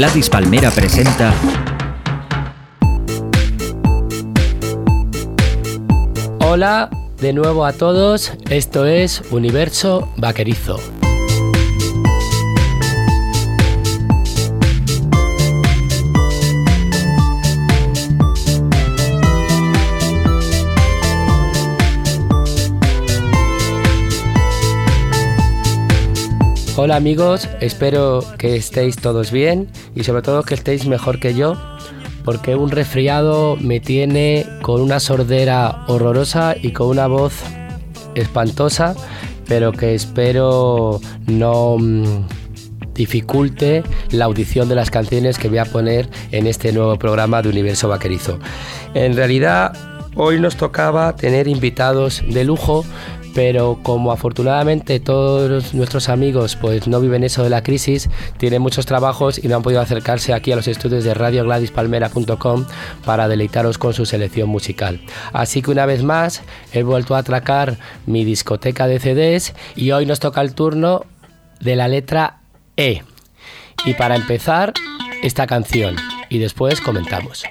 Gladys Palmera presenta Hola de nuevo a todos, esto es Universo Vaquerizo. Hola amigos, espero que estéis todos bien y sobre todo que estéis mejor que yo, porque un resfriado me tiene con una sordera horrorosa y con una voz espantosa, pero que espero no mm, dificulte la audición de las canciones que voy a poner en este nuevo programa de Universo Vaquerizo. En realidad, hoy nos tocaba tener invitados de lujo, pero como afortunadamente todos nuestros amigos pues no viven eso de la crisis, tienen muchos trabajos y no han podido acercarse aquí a los estudios de Radio radiogladyspalmera.com para deleitaros con su selección musical. Así que una vez más he vuelto a atracar mi discoteca de CDs y hoy nos toca el turno de la letra E. Y para empezar, esta canción y después comentamos.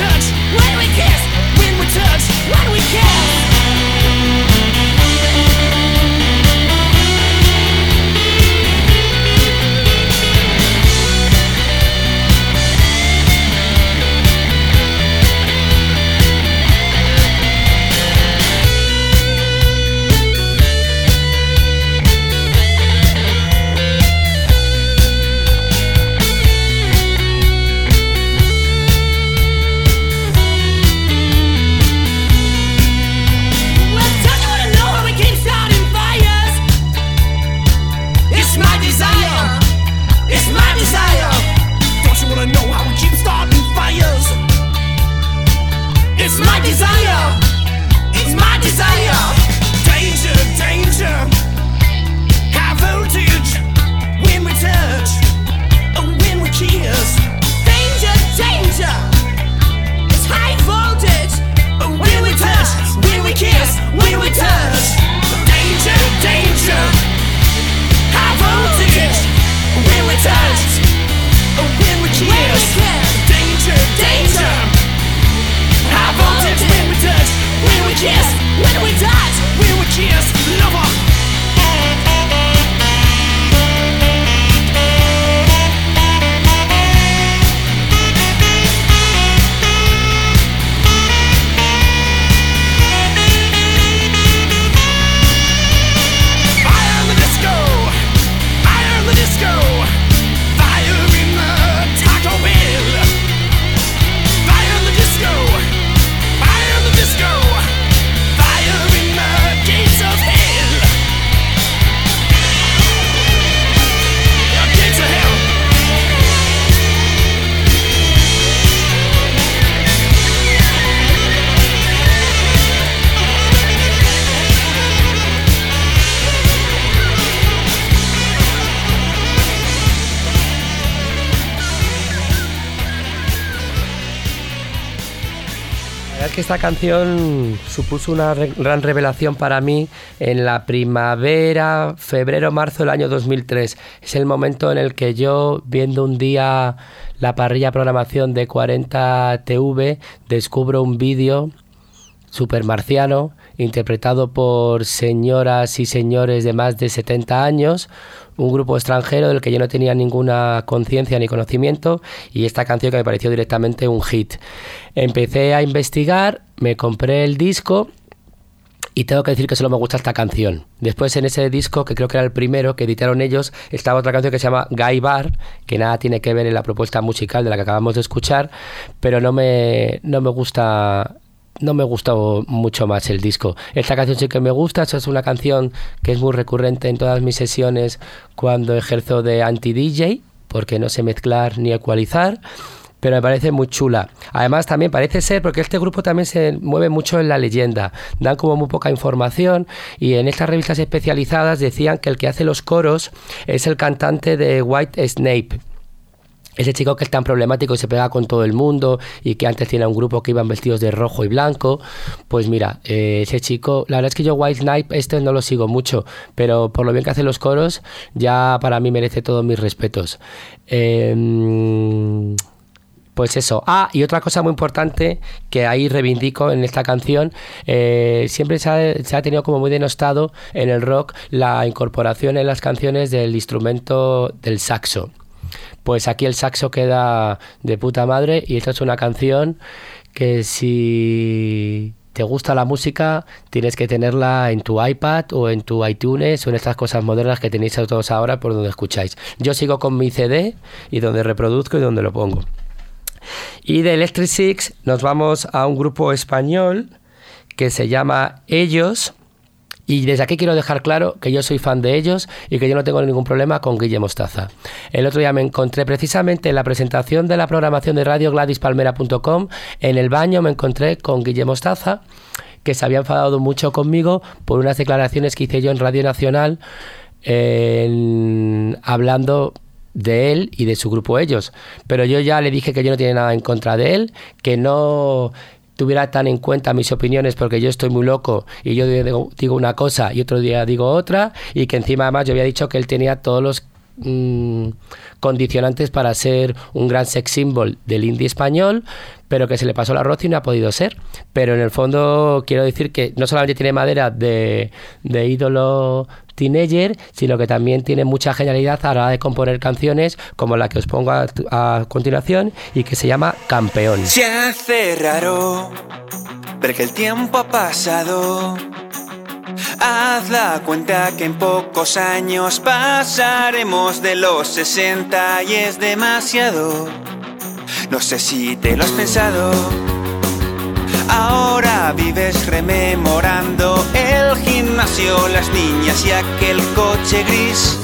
touch. When we can esta canción supuso una gran revelación para mí en la primavera, febrero, marzo del año 2003. Es el momento en el que yo, viendo un día la parrilla programación de 40 TV, descubro un vídeo super marciano interpretado por señoras y señores de más de 70 años, un grupo extranjero del que yo no tenía ninguna conciencia ni conocimiento y esta canción que me pareció directamente un hit. Empecé a investigar, me compré el disco y tengo que decir que solo me gusta esta canción. Después en ese disco, que creo que era el primero que editaron ellos, estaba otra canción que se llama Guy Bar, que nada tiene que ver en la propuesta musical de la que acabamos de escuchar, pero no me, no me gusta no me gustó mucho más el disco. Esta canción sí que me gusta, es una canción que es muy recurrente en todas mis sesiones cuando ejerzo de anti-DJ, porque no sé mezclar ni ecualizar pero me parece muy chula. Además, también parece ser, porque este grupo también se mueve mucho en la leyenda, dan como muy poca información y en estas revistas especializadas decían que el que hace los coros es el cantante de White Snape, ese chico que es tan problemático y se pega con todo el mundo y que antes tiene un grupo que iban vestidos de rojo y blanco, pues mira, eh, ese chico, la verdad es que yo White Knight este no lo sigo mucho, pero por lo bien que hace los coros, ya para mí merece todos mis respetos. Eh, pues eso. Ah, y otra cosa muy importante que ahí reivindico en esta canción, eh, siempre se ha, tenido como muy denostado en el rock la incorporación en las canciones del instrumento del saxo. Pues aquí el saxo queda de puta madre y esta es una canción que si te gusta la música, tienes que tenerla en tu iPad o en tu iTunes o en estas cosas modernas que tenéis todos ahora por donde escucháis. Yo sigo con mi CD y donde reproduzco y donde lo pongo. Y de Electric Six nos vamos a un grupo español que se llama Ellos. Y desde aquí quiero dejar claro que yo soy fan de ellos y que yo no tengo ningún problema con Guille Mostaza. El otro día me encontré precisamente en la presentación de la programación de radio gladispalmera.com. En el baño me encontré con Guille Mostaza, que se había enfadado mucho conmigo por unas declaraciones que hice yo en Radio Nacional hablando de él y de su grupo ellos. Pero yo ya le dije que yo no tenía nada en contra de él, que no tuviera tan en cuenta mis opiniones porque yo estoy muy loco y yo digo una cosa y otro día digo otra y que encima además yo había dicho que él tenía todos los mm, condicionantes para ser un gran sex symbol del indie español, pero que se le pasó la arroz y no ha podido ser. Pero en el fondo quiero decir que no solamente tiene madera de, de ídolo teenager, sino que también tiene mucha genialidad a la hora de componer canciones como la que os pongo a, continuación y que se llama Campeón. Se hace raro ver que el tiempo ha pasado. Haz la cuenta que en pocos años pasaremos de los 60 y es demasiado. No sé si te lo has pensado. Ahora vives rememorando el gimnasio, las niñas y aquel coche gris.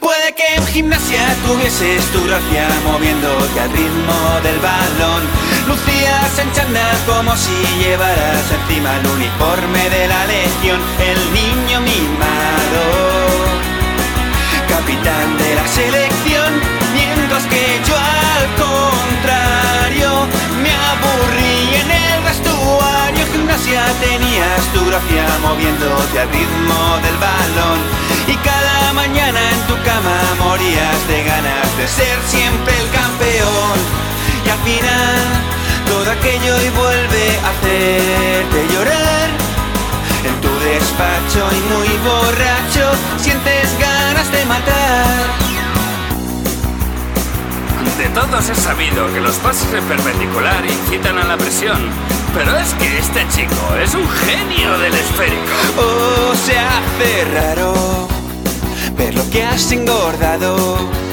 Puede que en gimnasia tuvieses tu gracia moviéndote al ritmo del balón. Lucías en como si llevaras encima el uniforme de la legión, el niño mimado, capitán de la selección, mientras que yo al contrario me aburrí en el vestuario. Gimnasia tenías tu gracia moviéndote al ritmo del balón. Y cada mañana en tu cama morías de ganas de ser siempre el campeón. Y al final todo aquello y vuelve a hacerte llorar en tu despacho y muy borracho sientes ganas de matar de todos es sabido que los pasos en perpendicular incitan a la presión, pero es que este chico es un genio del esférico. Oh, se hace raro ver lo que has engordado.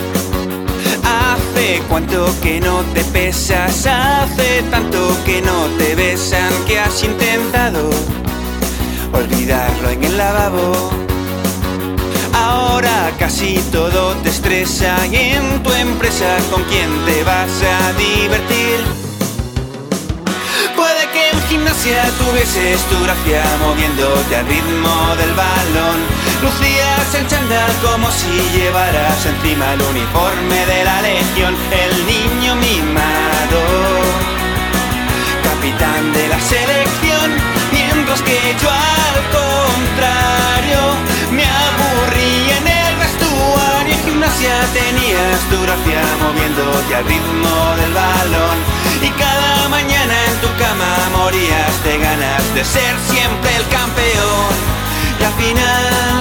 Hace cuánto que no te pesas, hace tanto que no te besan que has intentado olvidarlo en el lavabo. Ahora casi todo te estresa y en tu empresa con quién te vas a divertir. Gimnasia tuvieses tu gracia moviéndote al ritmo del balón. Lucías el chándal como si llevaras encima el uniforme de la legión, el niño mimado, capitán de la selección, mientras que yo al contrario me aburrí en el vestuario. En gimnasia tenías tu gracia moviéndote al ritmo del balón. Y cada mañana tu cama morías de ganas de ser siempre el campeón. Y al final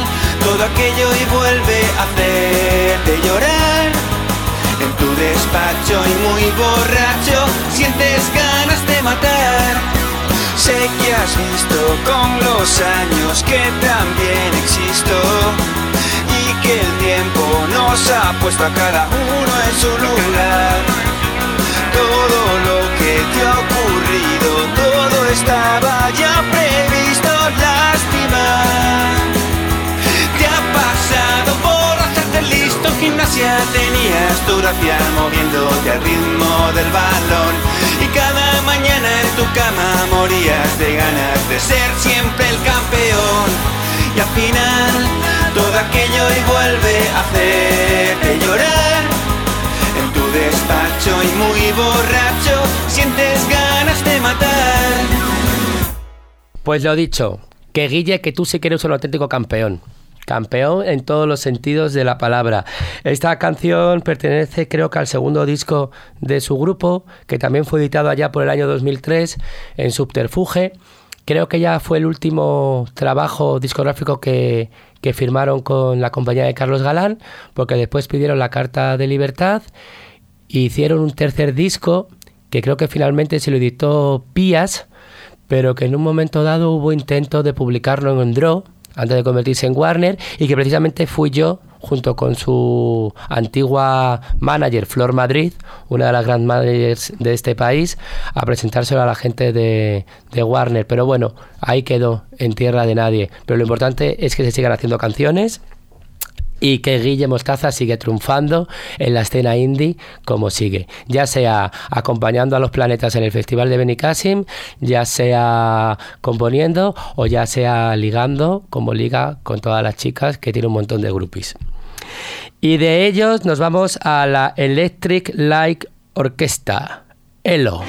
todo aquello y vuelve a hacerte llorar. En tu despacho y muy borracho sientes ganas de matar. Sé que has visto con los años que también existo y que el tiempo nos ha puesto a cada uno en su lugar. Todo lo que te estaba ya previsto, lástima. Te ha pasado por hacerte listo gimnasia, tenías tu gracia moviéndote al ritmo del balón. Y cada mañana en tu cama morías de ganas de ser siempre el campeón. Y al final todo aquello y vuelve a hacerte llorar. En tu despacho y muy borracho sientes ganas Pues lo dicho, que Guille, que tú sí que eres un auténtico campeón. Campeón en todos los sentidos de la palabra. Esta canción pertenece creo que al segundo disco de su grupo, que también fue editado allá por el año 2003 en Subterfuge. Creo que ya fue el último trabajo discográfico que, que firmaron con la compañía de Carlos Galán, porque después pidieron la Carta de Libertad e hicieron un tercer disco que creo que finalmente se lo editó Pías, pero que en un momento dado hubo intento de publicarlo en Draw antes de convertirse en Warner y que precisamente fui yo junto con su antigua manager Flor Madrid, una de las grandes managers de este país, a presentárselo a la gente de Warner. Pero bueno, ahí quedó, en tierra de nadie. Pero lo importante es que se sigan haciendo canciones y que Guille Mostaza sigue triunfando en la escena indie como sigue, ya sea acompañando a los planetas en el Festival de Benicassim, ya sea componiendo o ya sea ligando como liga con todas las chicas que tiene un montón de groupies. Y de ellos nos vamos a la Electric Light Orquesta, ELO.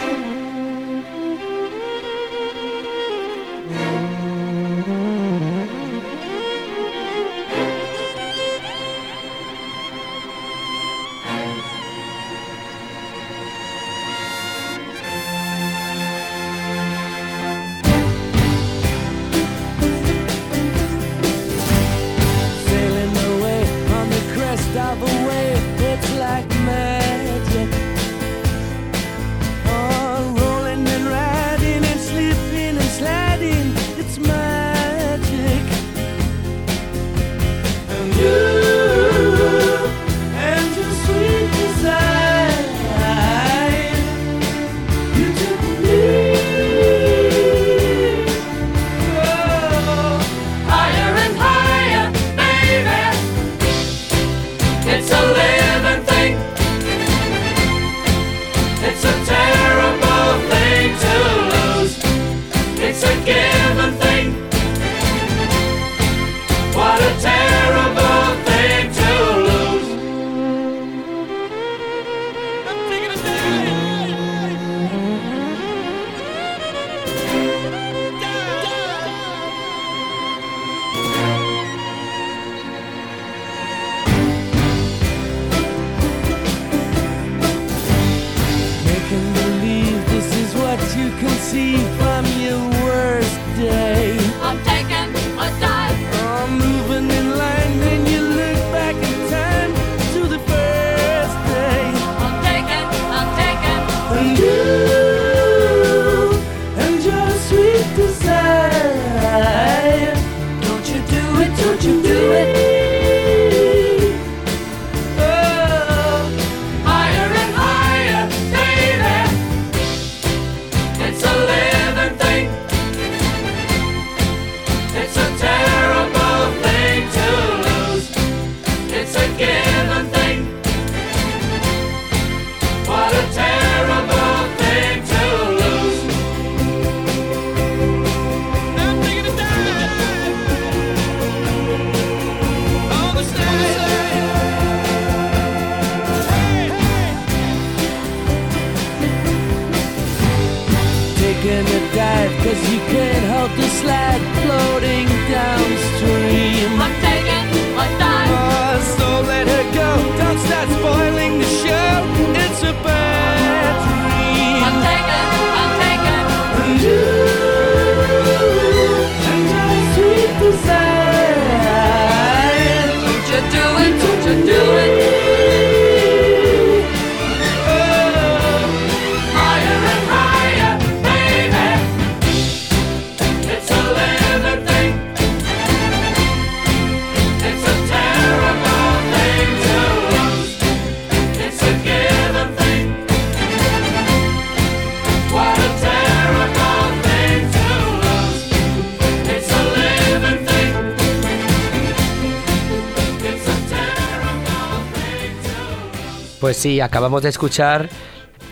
Sí, acabamos de escuchar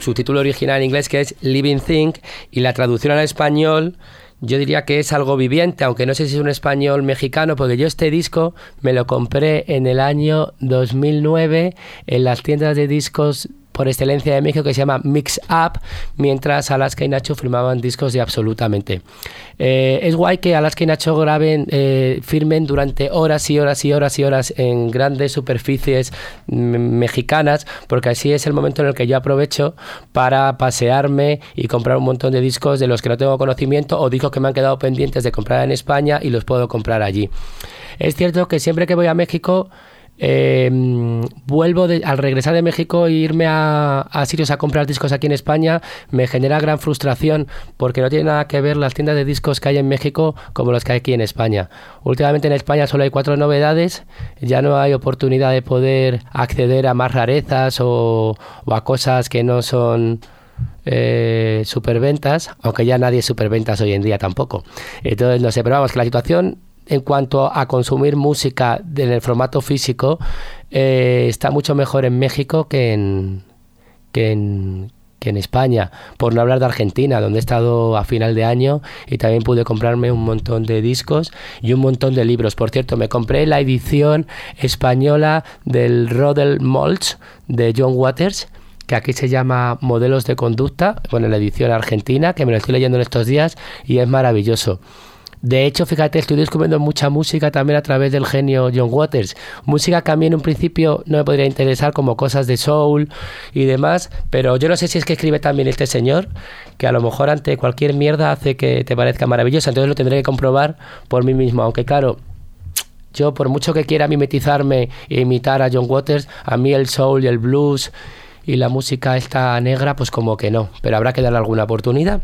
su título original en inglés que es Living Thing y la traducción al español yo diría que es algo viviente, aunque no sé si es un español mexicano, porque yo este disco me lo compré en el año 2009 en las tiendas de discos por excelencia de México que se llama Mix Up, mientras Alaska y Nacho firmaban discos de absolutamente. Eh, es guay que Alaska y Nacho graben, eh, firmen durante horas y horas y horas y horas en grandes superficies mexicanas, porque así es el momento en el que yo aprovecho para pasearme y comprar un montón de discos de los que no tengo conocimiento o discos que me han quedado pendientes de comprar en España y los puedo comprar allí. Es cierto que siempre que voy a México eh, vuelvo al regresar de México e irme a, a, sitios a comprar discos aquí en España me genera gran frustración porque no tiene nada que ver las tiendas de discos que hay en México como las que hay aquí en España. Últimamente en España solo hay cuatro novedades, ya no hay oportunidad de poder acceder a más rarezas o, o a cosas que no son eh, superventas, aunque ya nadie es superventas hoy en día tampoco. Entonces, no sé, pero vamos, que la situación en cuanto a consumir música en el formato físico eh, está mucho mejor en México que en, que en, que en España, por no hablar de Argentina, donde he estado a final de año y también pude comprarme un montón de discos y un montón de libros. Por cierto, me compré la edición española del Rodel Molch de John Waters, que aquí se llama Modelos de Conducta, bueno, la edición argentina, que me lo estoy leyendo en estos días y es maravilloso. De hecho, fíjate, estoy descubriendo mucha música también a través del genio John Waters. Música que a mí en un principio no me podría interesar como cosas de soul y demás, pero yo no sé si es que escribe también este señor, que a lo mejor ante cualquier mierda hace que te parezca maravillosa, entonces lo tendré que comprobar por mí mismo, aunque claro, yo por mucho que quiera mimetizarme e imitar a John Waters, a mí el soul y el blues y la música esta negra, pues como que no, pero habrá que darle alguna oportunidad.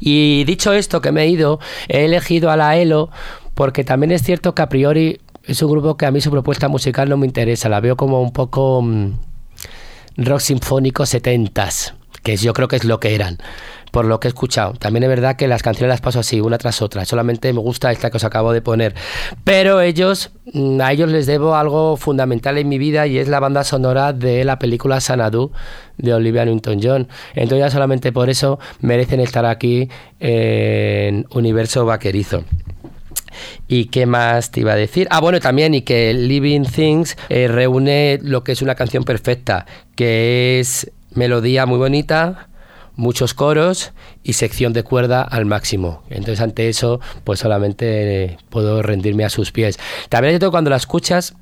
Y dicho esto que me he ido, he elegido a la ELO porque también es cierto que a priori es un grupo que a mí su propuesta musical no me interesa, la veo como un poco mmm, rock sinfónico setentas, que yo creo que es lo que eran por lo que he escuchado. También es verdad que las canciones las paso así, una tras otra. Solamente me gusta esta que os acabo de poner. Pero ellos, mm, a ellos les debo algo fundamental en mi vida y es la banda sonora de la película Sanadu de Olivia Newton-John. Entonces ya solamente por eso merecen estar aquí en Universo Vaquerizo. ¿Y qué más te iba a decir? Ah, bueno, también, y que Living Things eh, reúne lo que es una canción perfecta, que es melodía muy bonita, muchos coros y sección de cuerda al máximo. Entonces ante eso pues solamente eh, puedo rendirme a sus pies. También es cuando la escuchas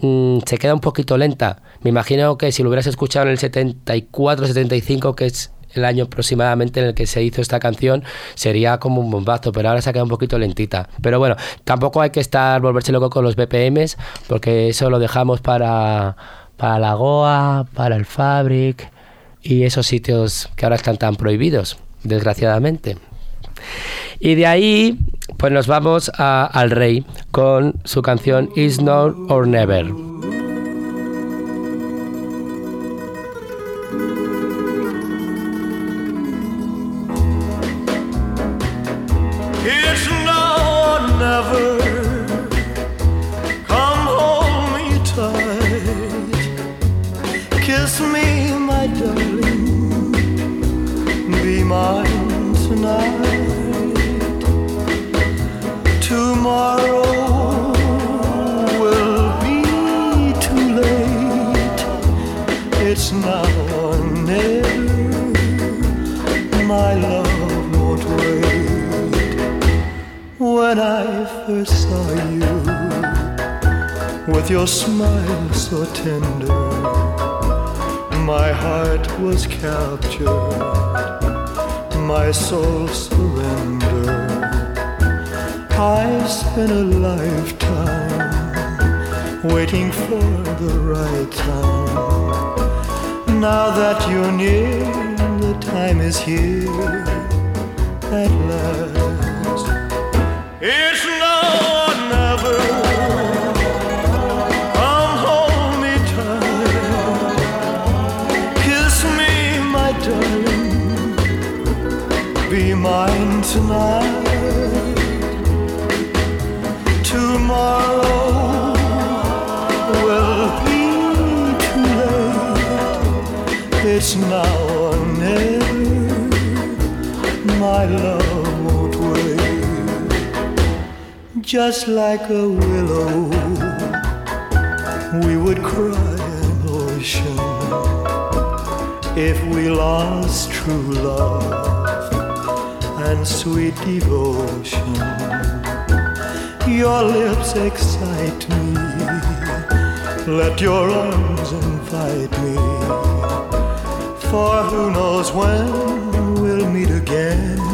mmm, se queda un poquito lenta. Me imagino que si lo hubieras escuchado en el 74, 75, que es el año aproximadamente en el que se hizo esta canción sería como un bombazo, pero ahora se ha quedado un poquito lentita. Pero bueno, tampoco hay que estar volverse loco con los BPMs, porque eso lo dejamos para, para la Goa, para el Fabric y esos sitios que ahora están tan prohibidos, desgraciadamente. Y de ahí, pues nos vamos a, al rey con su canción Is Now or Never. Your smile so tender, my heart was captured, my soul surrendered. I spent a lifetime waiting for the right time. Now that you're near, the time is here at last. It's love won't wait. Just like a willow, we would cry an ocean if we lost true love and sweet devotion. Your lips excite me. Let your arms invite me. For who knows when we'll meet again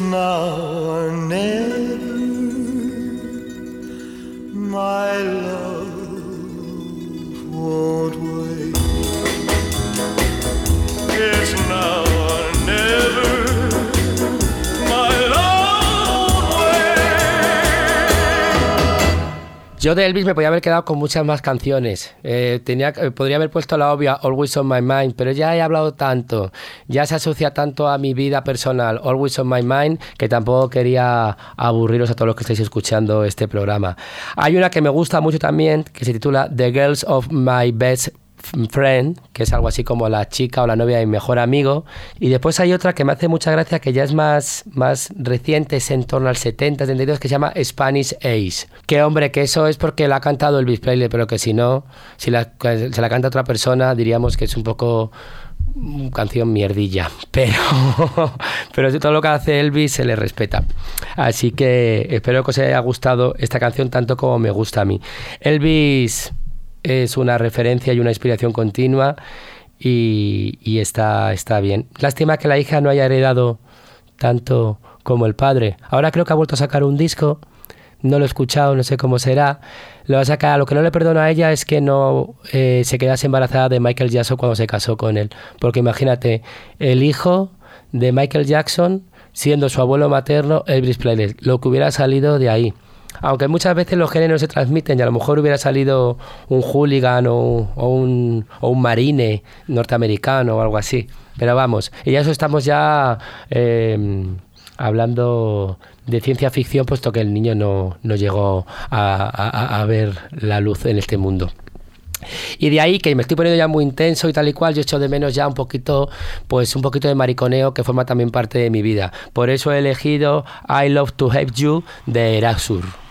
now or. Yo de Elvis me podía haber quedado con muchas más canciones. Eh, tenía, eh, podría haber puesto la obvia Always on My Mind, pero ya he hablado tanto, ya se asocia tanto a mi vida personal, Always on My Mind, que tampoco quería aburriros a todos los que estáis escuchando este programa. Hay una que me gusta mucho también, que se titula The Girls of My Best Friend, que es algo así como la chica o la novia de mi mejor amigo. Y después hay otra que me hace mucha gracia, que ya es más, más reciente, es en torno al 70, 72, que se llama Spanish Ace. Que hombre, que eso es porque la ha cantado Elvis Presley, pero que si no, si se la canta otra persona, diríamos que es un poco mm, canción mierdilla, pero, pero todo lo que hace Elvis se le respeta. Así que espero que os haya gustado esta canción tanto como me gusta a mí. Elvis es una referencia y una inspiración continua y, está, está bien. Lástima que la hija no haya heredado tanto como el padre. Ahora creo que ha vuelto a sacar un disco, no lo he escuchado, no sé cómo será. Lo va a. Lo que no le perdono a ella es que no eh, se quedase embarazada de Michael Jackson cuando se casó con él. Porque imagínate, el hijo de Michael Jackson siendo su abuelo materno Elvis Presley, lo que hubiera salido de ahí. Aunque muchas veces los no se transmiten y a lo mejor hubiera salido un hooligan o, un, o un marine norteamericano o algo así. Pero vamos, y ya eso estamos ya eh, hablando de ciencia ficción, puesto que el niño no, no llegó a- a ver la luz en este mundo. Y de ahí que me estoy poniendo ya muy intenso y tal y cual, yo echo de menos ya un poquito, pues un poquito de mariconeo que forma también parte de mi vida. Por eso he elegido I Love to Have You de Erasur.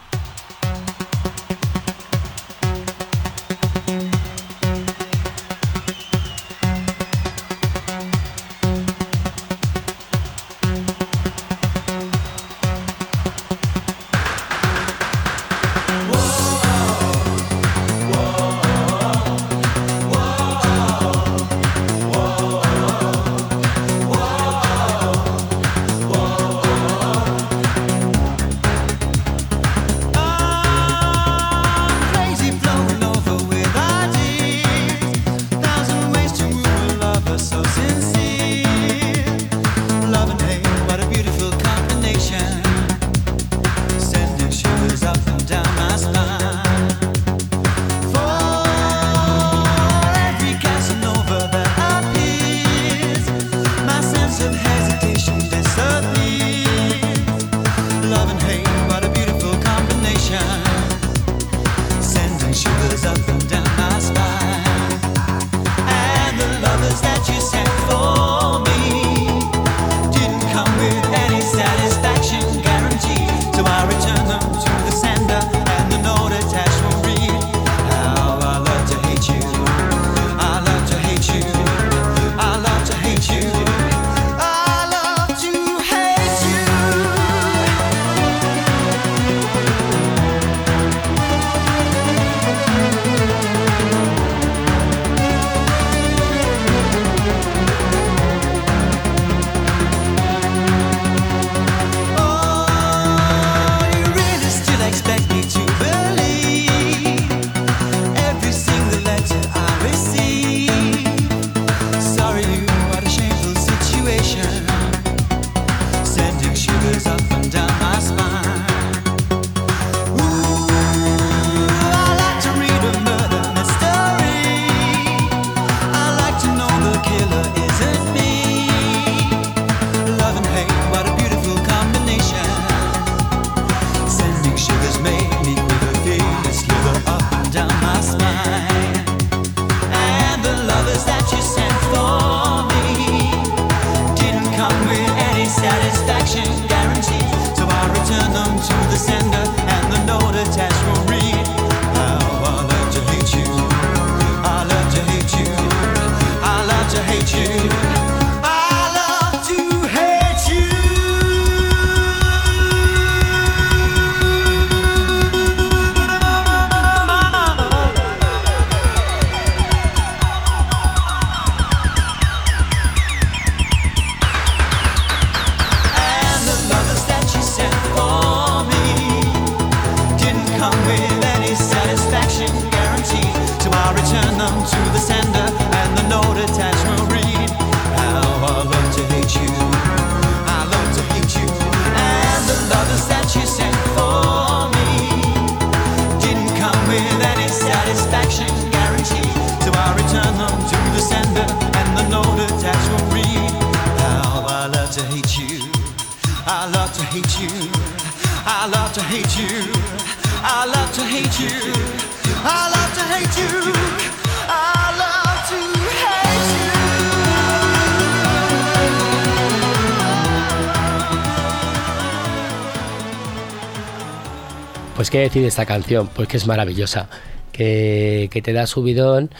Qué decir de esta canción, pues que es maravillosa, que, que te da subidón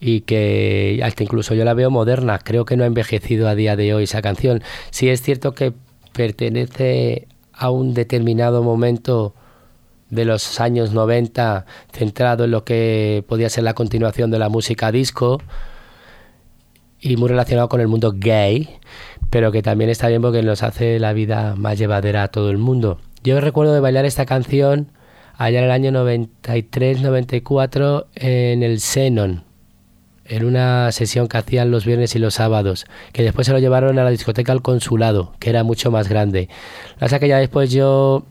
y que hasta incluso yo la veo moderna, creo que no ha envejecido a día de hoy esa canción. Sí es cierto que pertenece a un determinado momento de los años 90 centrado en lo que podía ser la continuación de la música disco y muy relacionado con el mundo gay, pero que también está bien porque nos hace la vida más llevadera a todo el mundo. Yo recuerdo de bailar esta canción allá en el año 93-94 en el Xenon, en una sesión que hacían los viernes y los sábados, que después se lo llevaron a la discoteca al consulado, que era mucho más grande. La verdad que ya después yo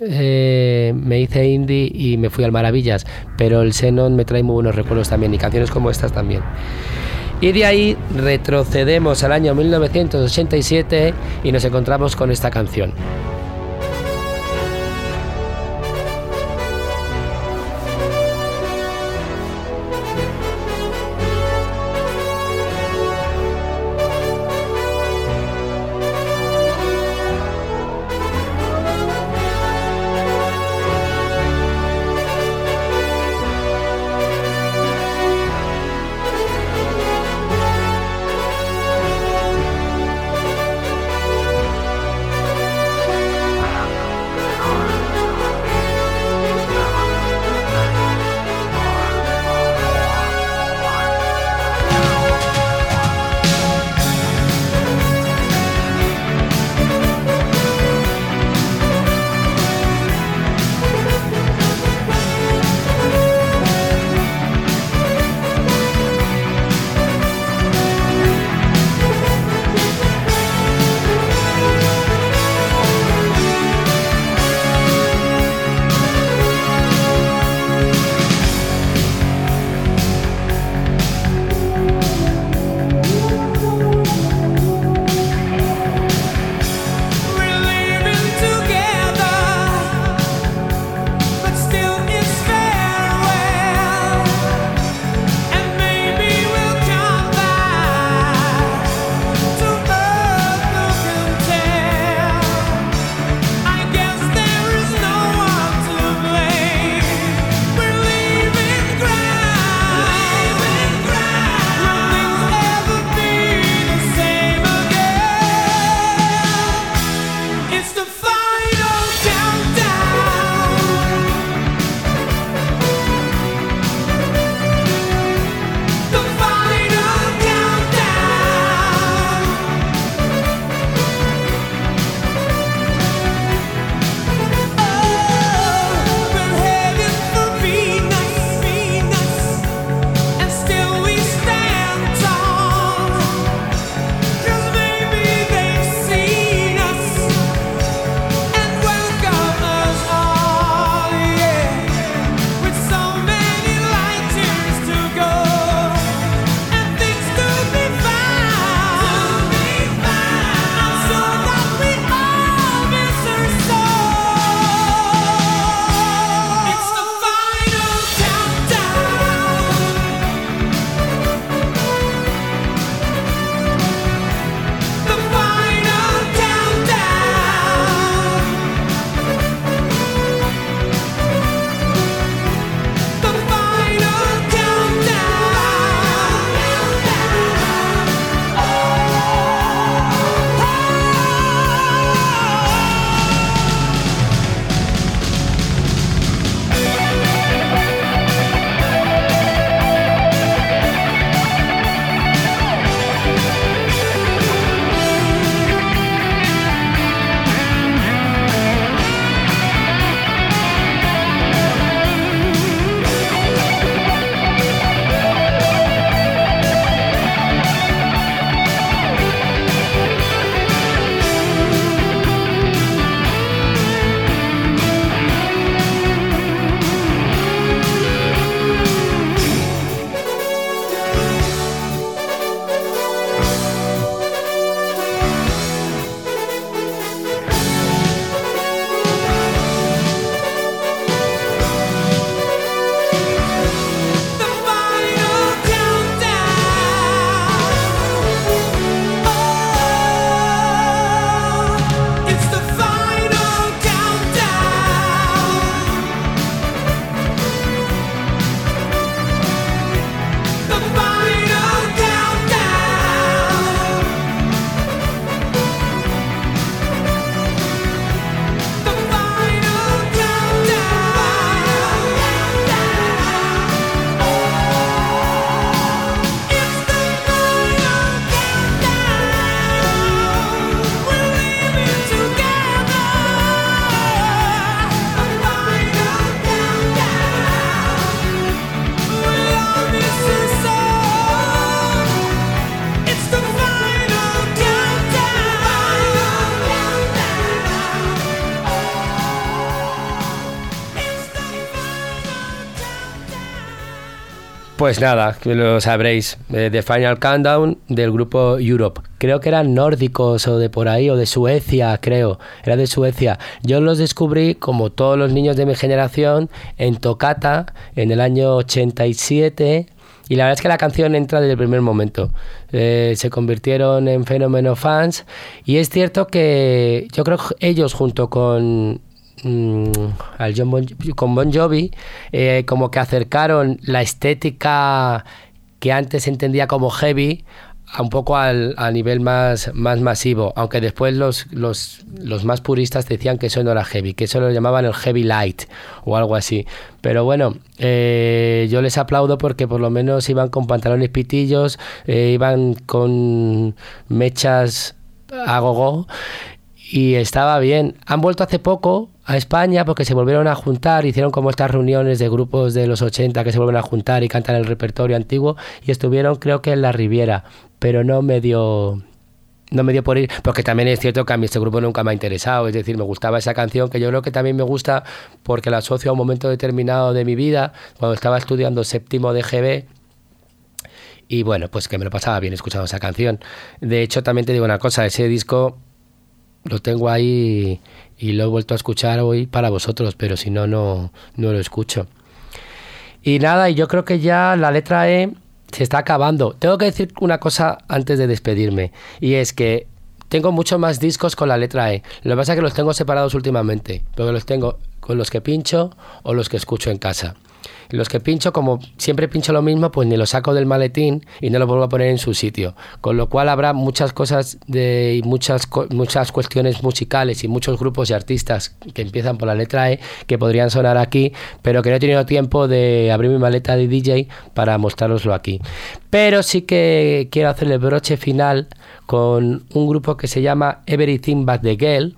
eh, me hice indie y me fui al Maravillas, pero el Xenon me trae muy buenos recuerdos también y canciones como estas también. Y de ahí retrocedemos al año 1987 y nos encontramos con esta canción. Pues nada, lo sabréis. eh, The Final Countdown del grupo Europe. Creo que eran nórdicos o de por ahí, o de Suecia, creo. Era de Suecia. Yo los descubrí, como todos los niños de mi generación, en Tocata, en el año 87. Y la verdad es que la canción entra desde el primer momento. Eh, se convirtieron en fenómeno fans. Y es cierto que yo creo que ellos, junto con mm, al John Bon, con Bon Jovi, eh, como que acercaron la estética que antes se entendía como heavy a un poco al, a nivel más, más masivo, aunque después los, los, los más puristas decían que eso no era heavy, que eso lo llamaban el heavy light o algo así. Pero bueno, eh, yo les aplaudo porque por lo menos iban con pantalones pitillos, eh, iban con mechas a gogo y estaba bien. Han vuelto hace poco a España porque se volvieron a juntar, hicieron como estas reuniones de grupos de los 80 que se vuelven a juntar y cantan el repertorio antiguo y estuvieron creo que en la Riviera, pero no me dio no me dio por ir, porque también es cierto que a mí este grupo nunca me ha interesado, es decir, me gustaba esa canción que yo creo que también me gusta porque la asocio a un momento determinado de mi vida, cuando estaba estudiando séptimo de GB, y bueno, pues que me lo pasaba bien escuchando esa canción. De hecho, también te digo una cosa, ese disco lo tengo ahí y lo he vuelto a escuchar hoy para vosotros, pero si no, no, no lo escucho. Y nada, y yo creo que ya la letra E se está acabando. Tengo que decir una cosa antes de despedirme, y es que tengo muchos más discos con la letra E. Lo que pasa es que los tengo separados últimamente, porque los tengo con los que pincho o los que escucho en casa. Los que pincho, como siempre pincho lo mismo, pues ni lo saco del maletín y no lo vuelvo a poner en su sitio. Con lo cual habrá muchas cosas de y muchas, muchas cuestiones musicales y muchos grupos y artistas que empiezan por la letra E que podrían sonar aquí, pero que no he tenido tiempo de abrir mi maleta de DJ para mostraroslo aquí. Pero sí que quiero hacer el broche final con un grupo que se llama Everything But The Girl.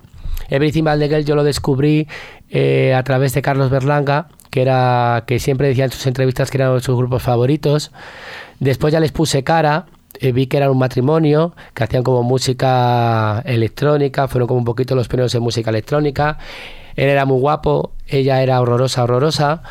Everything But The Girl yo lo descubrí eh, a través de Carlos Berlanga, que era que siempre decía en sus entrevistas que eran sus grupos favoritos. Después ya les puse cara, eh, vi que era un matrimonio, que hacían como música electrónica, fueron como un poquito los primeros en música electrónica. Él era muy guapo, ella era horrorosa, horrorosa.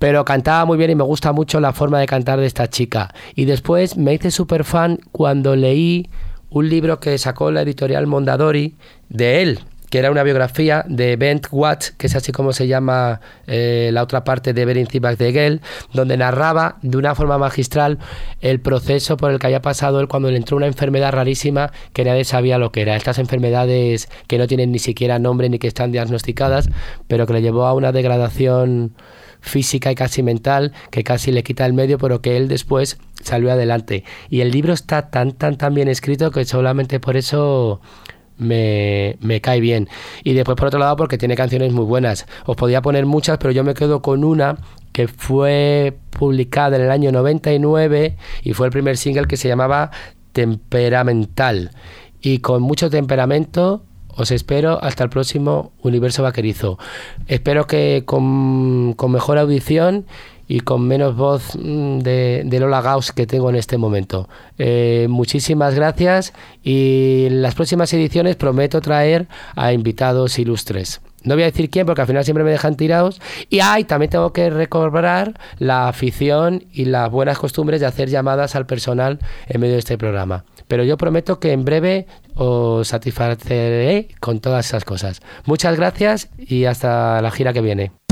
Pero cantaba muy bien y me gusta mucho la forma de cantar de esta chica. Y después me hice súper fan cuando leí un libro que sacó la editorial Mondadori de él, era una biografía de Bent Watt, que es así como se llama eh, la otra parte de Back de Gell, donde narraba de una forma magistral el proceso por el que había pasado él cuando le entró una enfermedad rarísima que nadie sabía lo que era. Estas enfermedades que no tienen ni siquiera nombre ni que están diagnosticadas, pero que le llevó a una degradación física y casi mental que casi le quita el medio, pero que él después salió adelante. Y el libro está tan, tan, tan bien escrito que solamente por eso me, me cae bien. Y después, por otro lado, porque tiene canciones muy buenas. Os podía poner muchas, pero yo me quedo con una que fue publicada en el año 99 y fue el primer single que se llamaba Temperamental. Y con mucho temperamento os espero hasta el próximo Universo Vaquerizo. Espero que con, con mejor audición y con menos voz mm, de, de Lola Gauss que tengo en este momento. Eh, muchísimas gracias y en las próximas ediciones prometo traer a invitados ilustres. No voy a decir quién porque al final siempre me dejan tirados. Y ay, también tengo que recobrar la afición y las buenas costumbres de hacer llamadas al personal en medio de este programa. Pero yo prometo que en breve os satisfaceré con todas esas cosas. Muchas gracias y hasta la gira que viene.